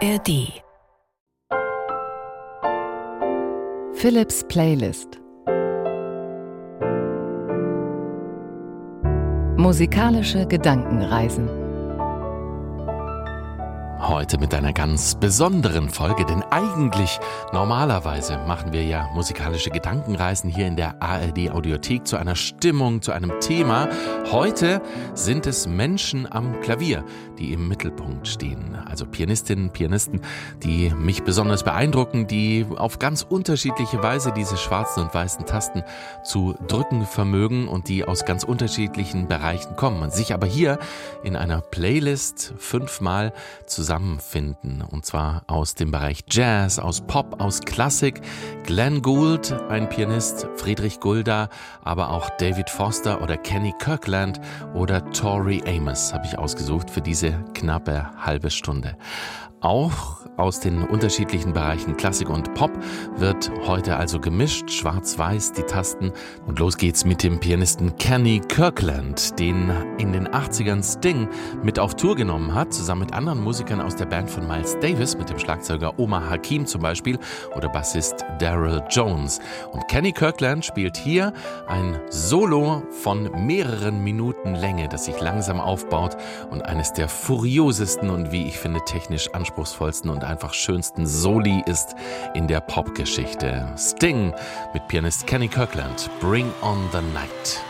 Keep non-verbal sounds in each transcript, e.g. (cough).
ARD Philips Playlist. Musikalische Gedankenreisen Heute mit einer ganz besonderen Folge, denn eigentlich normalerweise machen wir ja musikalische Gedankenreisen hier in der ARD Audiothek zu einer Stimmung, zu einem Thema. Heute sind es Menschen am Klavier, die im Mittelpunkt stehen. Also Pianistinnen, Pianisten, die mich besonders beeindrucken, die auf ganz unterschiedliche Weise diese schwarzen und weißen Tasten zu drücken vermögen und die aus ganz unterschiedlichen Bereichen kommen. Man sich aber hier in einer Playlist fünfmal zusammen zusammenfinden. Und zwar aus dem Bereich Jazz, aus Pop, aus Klassik. Glenn Gould, ein Pianist, Friedrich Gulda, aber auch David Foster oder Kenny Kirkland oder Tori Amos habe ich ausgesucht für diese knappe halbe Stunde. Auch aus den unterschiedlichen Bereichen Klassik und Pop wird heute also gemischt, schwarz-weiß die Tasten. Und los geht's mit dem Pianisten Kenny Kirkland, den in den 80ern Sting mit auf Tour genommen hat, zusammen mit anderen Musikern aus der Band von Miles Davis, mit dem Schlagzeuger Omar Hakim zum Beispiel oder Bassist Daryl Jones. Und Kenny Kirkland spielt hier ein Solo von mehreren Minuten Länge, das sich langsam aufbaut und eines der furiosesten und wie ich finde technisch anspruchsvollsten anspruchsvollsten und einfach schönsten Soli ist in der Popgeschichte. Sting mit Pianist Kenny Kirkland. Bring on the Night.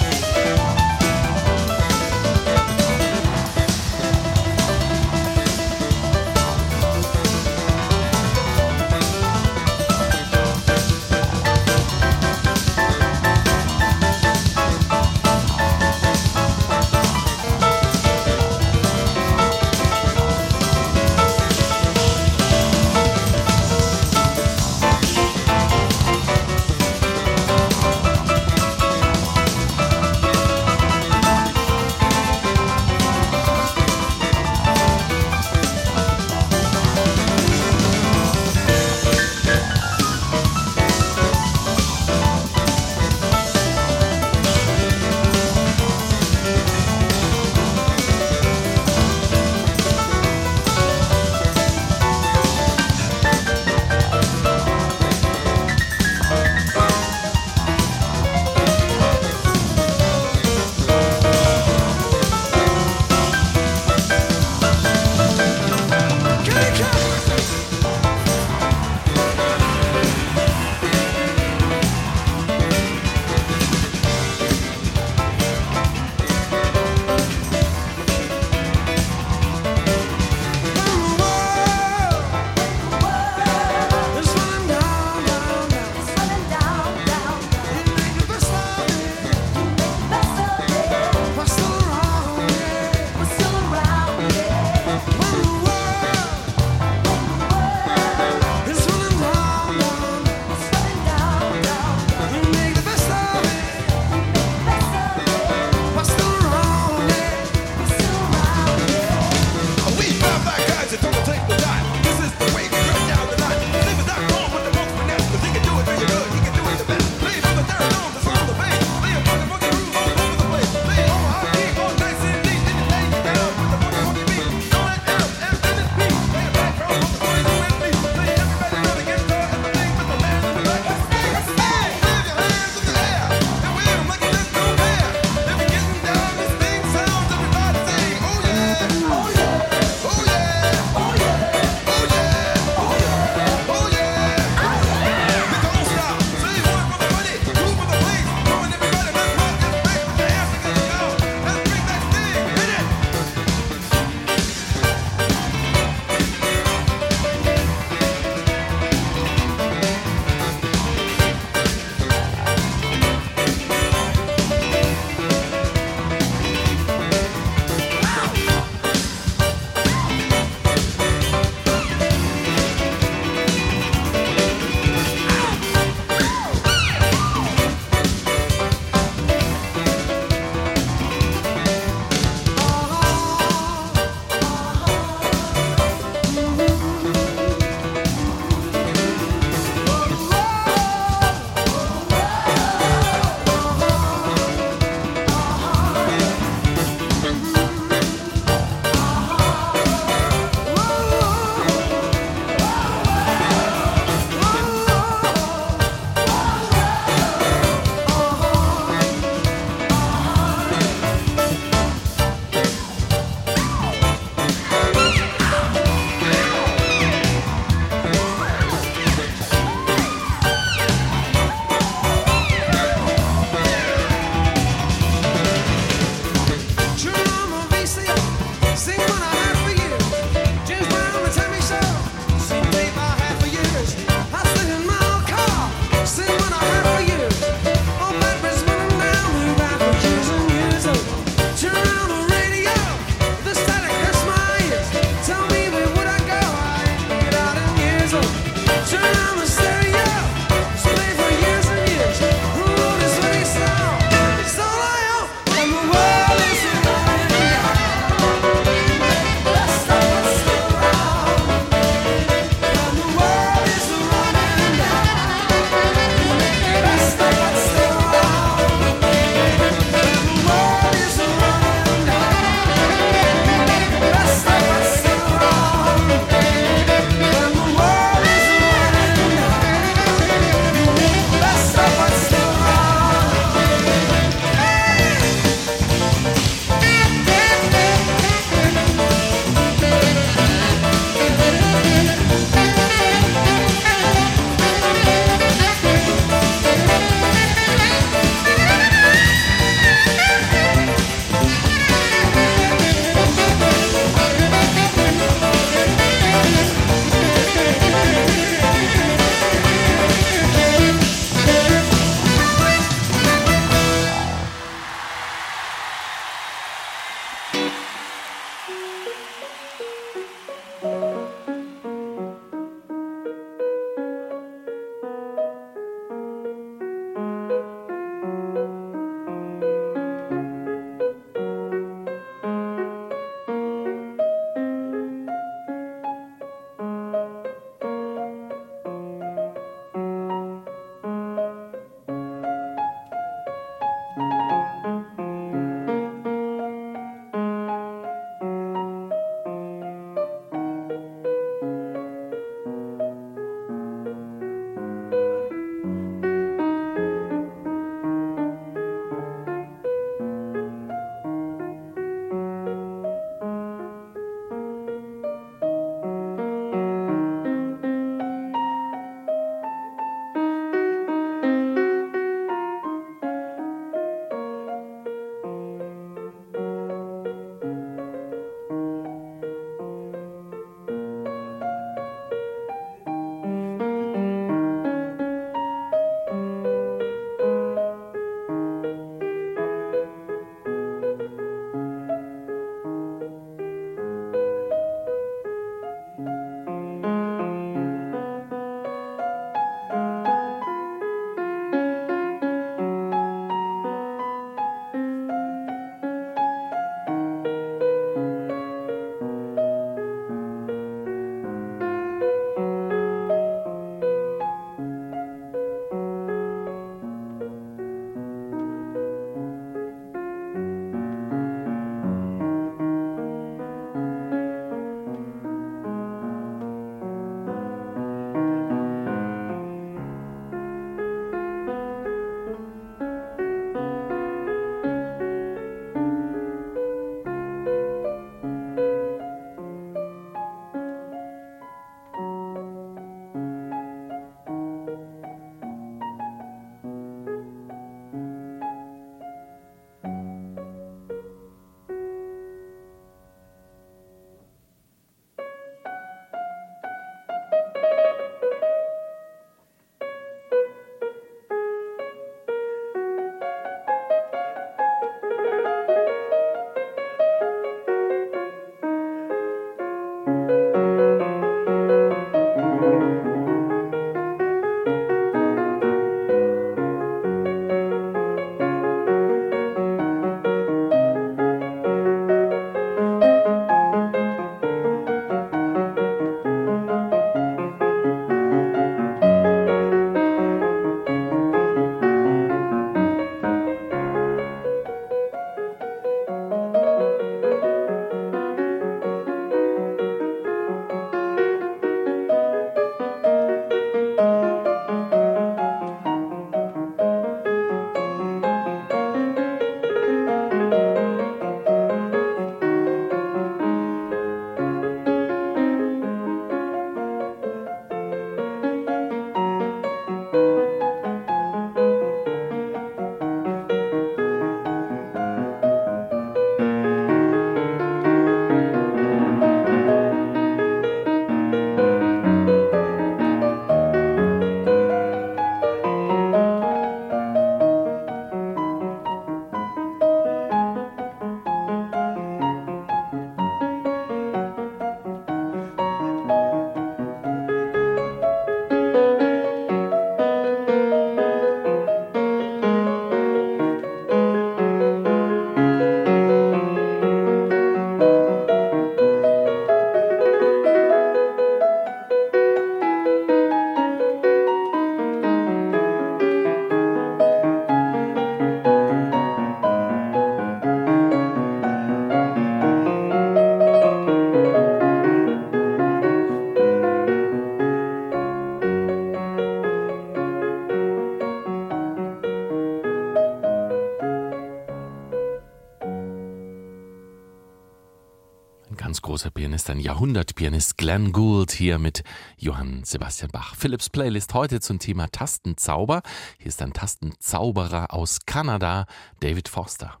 Jahrhundertpianist Glenn Gould hier mit Johann Sebastian Bach. Philips Playlist heute zum Thema Tastenzauber. Hier ist ein Tastenzauberer aus Kanada, David Foster.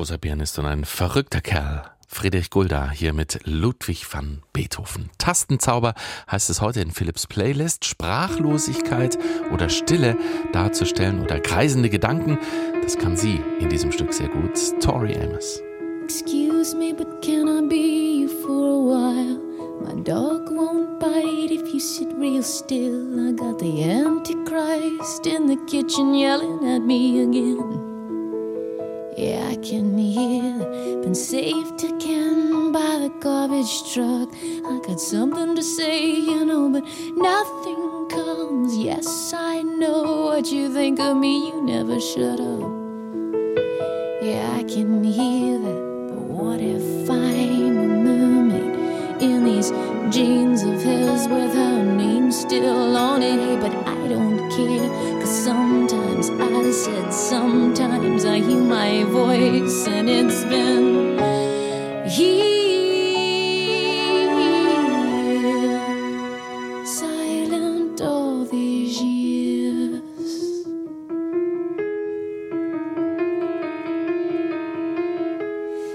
Großer Pianist und ein verrückter Kerl. Friedrich Gulda hier mit Ludwig van Beethoven. Tastenzauber heißt es heute in Philips Playlist. Sprachlosigkeit oder Stille darzustellen oder kreisende Gedanken, das kann sie in diesem Stück sehr gut. Tori Amos. Excuse me, but can I be you for a while? My dog won't bite if you sit real still. I got the Antichrist in the kitchen yelling at me again. Yeah, I can hear been saved again by the garbage truck. I got something to say, you know, but nothing comes. Yes, I know what you think of me, you never shut up. Yeah, I can hear that, but what if I'm a mermaid in these jeans of his with her name still on it? But I don't care, cause sometimes I said sometimes Hear my voice and it's been here silent all these years.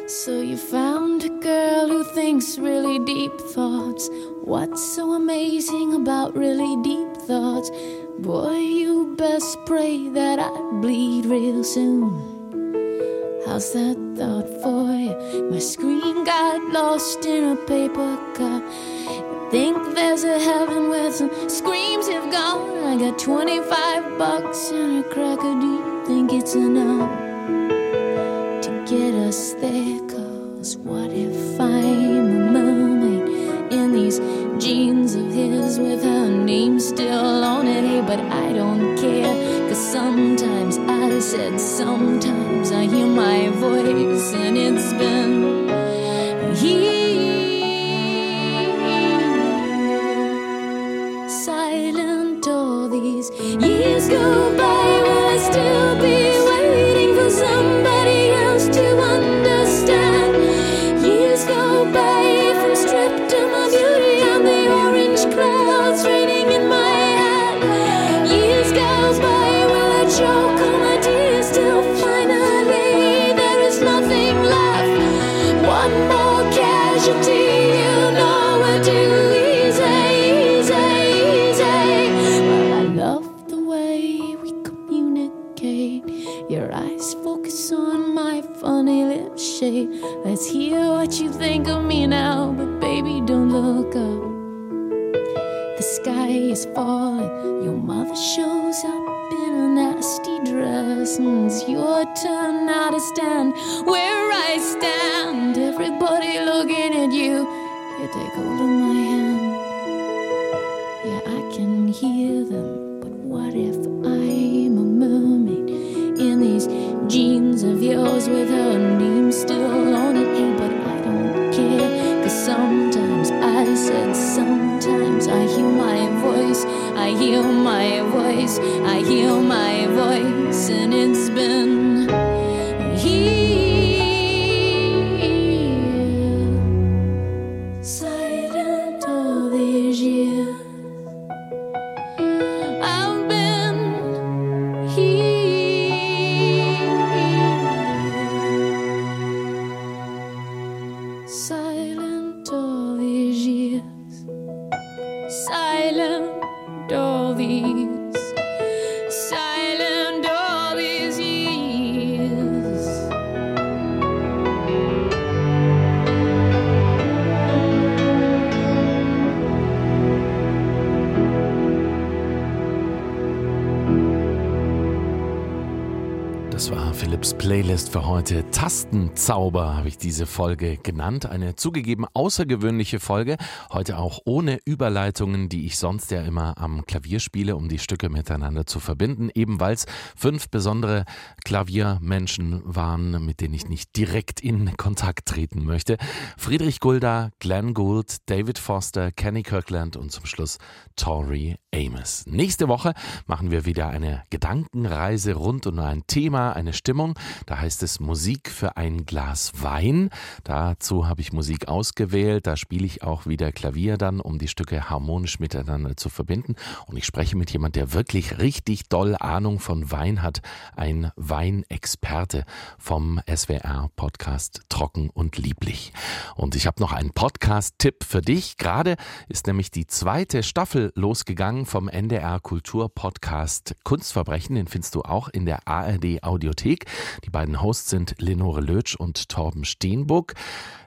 So you found a girl who thinks really deep thoughts. What's so amazing about really deep thoughts? Boy, you best pray that I bleed real soon. How's that thought for you? My screen got lost in a paper cup. Think there's a heaven where some screams have gone. I got 25 bucks and a cracker. Do you think it's enough to get us there? Cause what if I'm in these jeans of his with her name still on it? Hey, but I don't care. Cause sometimes I said, sometimes I hear my voice, and it's been Das war Philips Playlist für heute. Tastenzauber habe ich diese Folge genannt. Eine zugegeben außergewöhnliche Folge. Heute auch ohne Überleitungen, die ich sonst ja immer am Klavier spiele, um die Stücke miteinander zu verbinden. Eben weil es fünf besondere Klaviermenschen waren, mit denen ich nicht direkt in Kontakt treten möchte. Friedrich Gulda, Glenn Gould, David Foster, Kenny Kirkland und zum Schluss Tori Amos. Nächste Woche machen wir wieder eine Gedankenreise rund um ein Thema, Eine Stimmung. Da heißt es Musik für ein Glas Wein. Dazu habe ich Musik ausgewählt. Da spiele ich auch wieder Klavier dann, um die Stücke harmonisch miteinander zu verbinden. Und ich spreche mit jemand, der wirklich richtig doll Ahnung von Wein hat. Ein Weinexperte vom SWR-Podcast Trocken und Lieblich. Und ich habe noch einen Podcast-Tipp für dich. Gerade ist nämlich die zweite Staffel losgegangen vom NDR Kultur Podcast Kunstverbrechen. Den findest du auch in der ARD Audiothek. Die beiden Hosts sind Lenore Lötsch und Torben Steenbuck.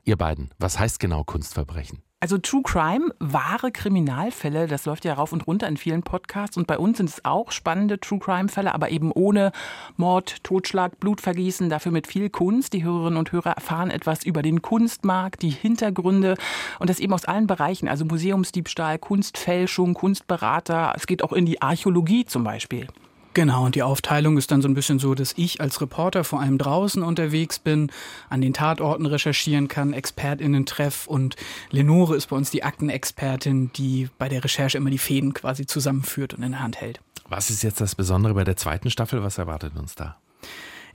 Ihr beiden, was heißt genau Kunstverbrechen? Also True Crime, wahre Kriminalfälle, das läuft ja rauf und runter in vielen Podcasts und bei uns sind es auch spannende True Crime Fälle, aber eben ohne Mord, Totschlag, Blutvergießen, dafür mit viel Kunst. Die Hörerinnen und Hörer erfahren etwas über den Kunstmarkt, die Hintergründe und das eben aus allen Bereichen, also Museumsdiebstahl, Kunstfälschung, Kunstberater, es geht auch in die Archäologie zum Beispiel. Genau, und die Aufteilung ist dann so ein bisschen so, dass ich als Reporter vor allem draußen unterwegs bin, an den Tatorten recherchieren kann, ExpertInnen treff und Lenore ist bei uns die Aktenexpertin, die bei der Recherche immer die Fäden quasi zusammenführt und in der Hand hält. Was ist jetzt das Besondere bei der zweiten Staffel? Was erwartet uns da?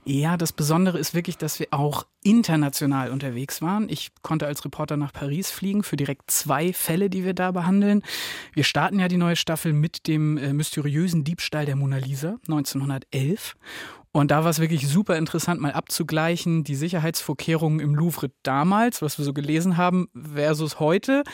Ja, das Besondere ist wirklich, dass wir auch international unterwegs waren. Ich konnte als Reporter nach Paris fliegen für direkt zwei Fälle, die wir da behandeln. Wir starten ja die neue Staffel mit dem äh, mysteriösen Diebstahl der Mona Lisa 1911. Und da war es wirklich super interessant, mal abzugleichen, die Sicherheitsvorkehrungen im Louvre damals, was wir so gelesen haben, versus heute.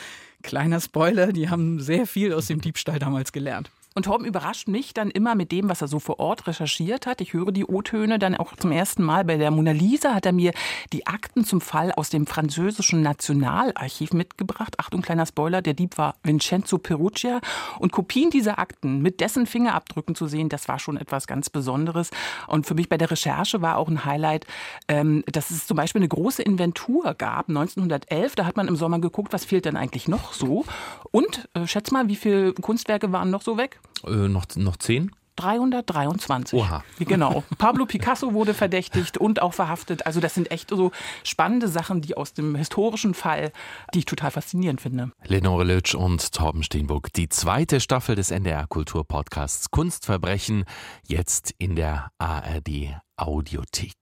Kleiner Spoiler, die haben sehr viel aus dem Diebstahl damals gelernt. Und Torben überrascht mich dann immer mit dem, was er so vor Ort recherchiert hat. Ich höre die O-Töne dann auch zum ersten Mal. Bei der Mona Lisa hat er mir die Akten zum Fall aus dem französischen Nationalarchiv mitgebracht. Achtung, kleiner Spoiler, der Dieb war Vincenzo Perugia. Und Kopien dieser Akten mit dessen Fingerabdrücken zu sehen, das war schon etwas ganz Besonderes. Und für mich bei der Recherche war auch ein Highlight, ähm, dass es zum Beispiel eine große Inventur gab, 1911. Da hat man im Sommer geguckt, was fehlt denn eigentlich noch so. Und äh, schätz mal, wie viele Kunstwerke waren noch so weg? Äh, noch, noch zehn? 323. Oha. (laughs) Genau. Pablo Picasso wurde verdächtigt und auch verhaftet. Also das sind echt so spannende Sachen, die aus dem historischen Fall, die ich total faszinierend finde. Lenore Lötsch und Torben Steenburg. Die zweite Staffel des NDR Kultur Podcasts Kunstverbrechen jetzt in der ARD Audiothek.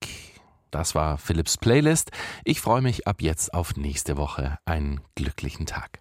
Das war Philips Playlist. Ich freue mich ab jetzt auf nächste Woche. Einen glücklichen Tag.